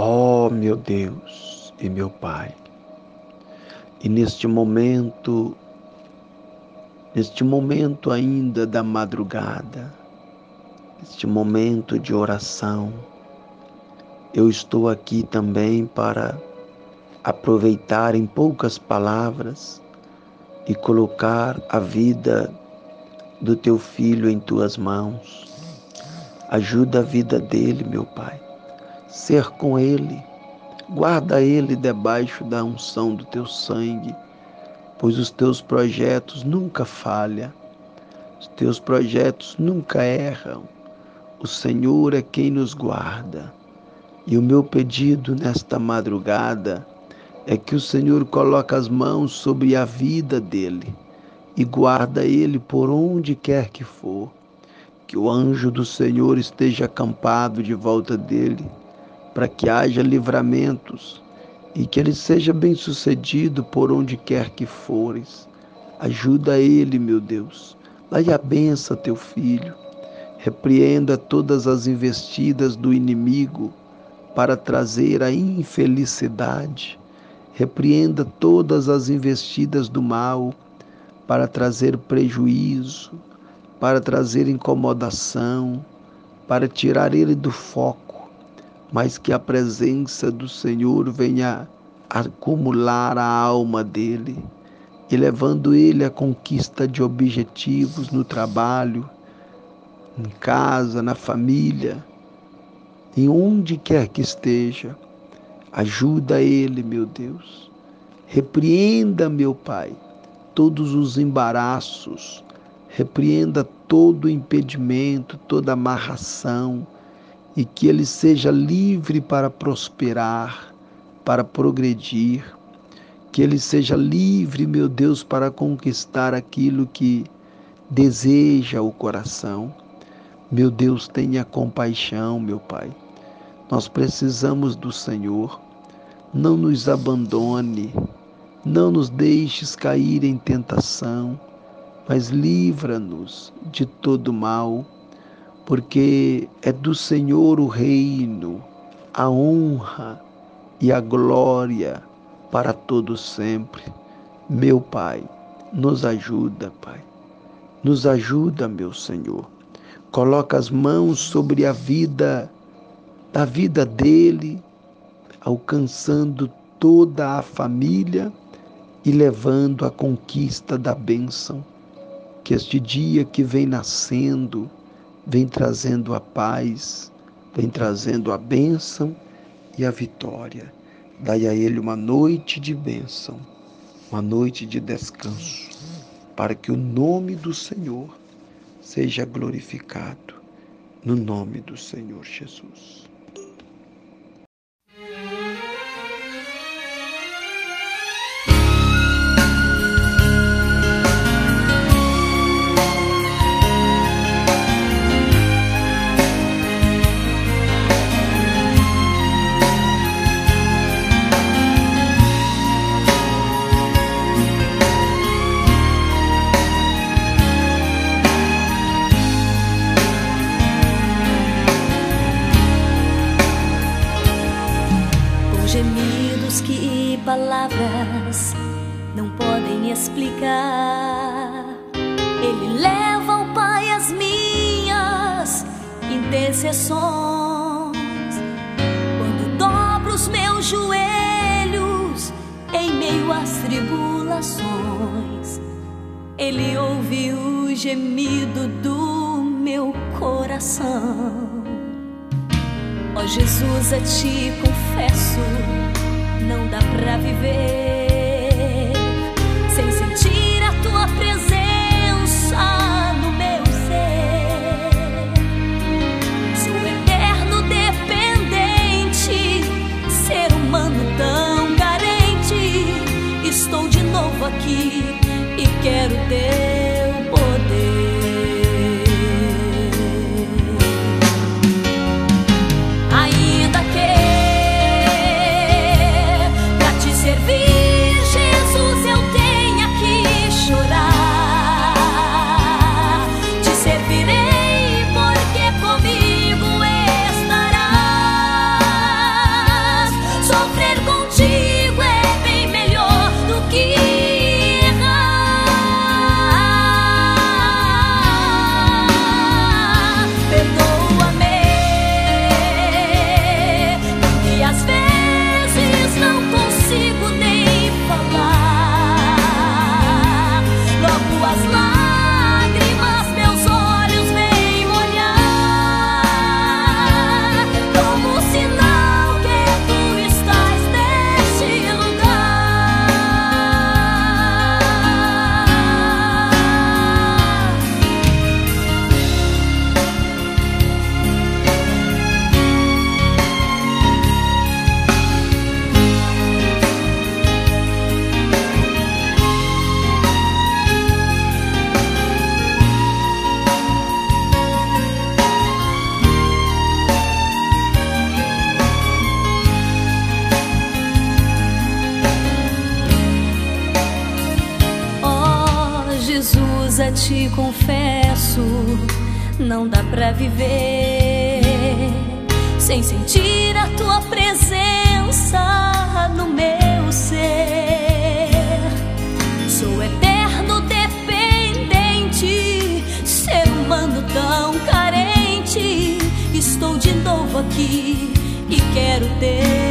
Oh, meu Deus e meu Pai, e neste momento, neste momento ainda da madrugada, neste momento de oração, eu estou aqui também para aproveitar em poucas palavras e colocar a vida do teu filho em tuas mãos. Ajuda a vida dele, meu Pai. Ser com ele. Guarda ele debaixo da unção do teu sangue, pois os teus projetos nunca falham. Os teus projetos nunca erram. O Senhor é quem nos guarda. E o meu pedido nesta madrugada é que o Senhor coloque as mãos sobre a vida dele e guarda ele por onde quer que for. Que o anjo do Senhor esteja acampado de volta dele, para que haja livramentos e que ele seja bem-sucedido por onde quer que fores. Ajuda ele, meu Deus. Dai a benção teu filho. Repreenda todas as investidas do inimigo para trazer a infelicidade. Repreenda todas as investidas do mal para trazer prejuízo, para trazer incomodação, para tirar ele do foco, mas que a presença do Senhor venha acumular a alma dele e levando ele à conquista de objetivos no trabalho, em casa, na família, em onde quer que esteja. Ajuda ele, meu Deus. Repreenda, meu Pai, todos os embaraços. Repreenda todo impedimento, toda amarração e que ele seja livre para prosperar, para progredir. Que ele seja livre, meu Deus, para conquistar aquilo que deseja o coração. Meu Deus, tenha compaixão, meu Pai. Nós precisamos do Senhor. Não nos abandone, não nos deixes cair em tentação, mas livra-nos de todo mal, porque é do Senhor o reino, a honra e a glória para todo sempre. Meu Pai, nos ajuda, Pai. Nos ajuda, meu Senhor. Coloca as mãos sobre a vida da vida dele, alcançando toda a família e levando a conquista da bênção. Que este dia que vem nascendo, vem trazendo a paz, vem trazendo a bênção e a vitória. Dai a ele uma noite de bênção, uma noite de descanso, para que o nome do Senhor seja glorificado, no nome do Senhor Jesus. Palavras não podem explicar. Ele leva ao Pai as minhas intercessões. Quando dobro os meus joelhos em meio às tribulações, Ele ouve o gemido do meu coração. Ó oh, Jesus, a ti confesso não dá pra viver sem sentir a tua presença no meu ser. Sou eterno dependente, ser humano tão carente. Estou de novo aqui e quero teu te confesso, não dá pra viver sem sentir a tua presença no meu ser. Sou eterno dependente, ser humano tão carente. Estou de novo aqui e quero teu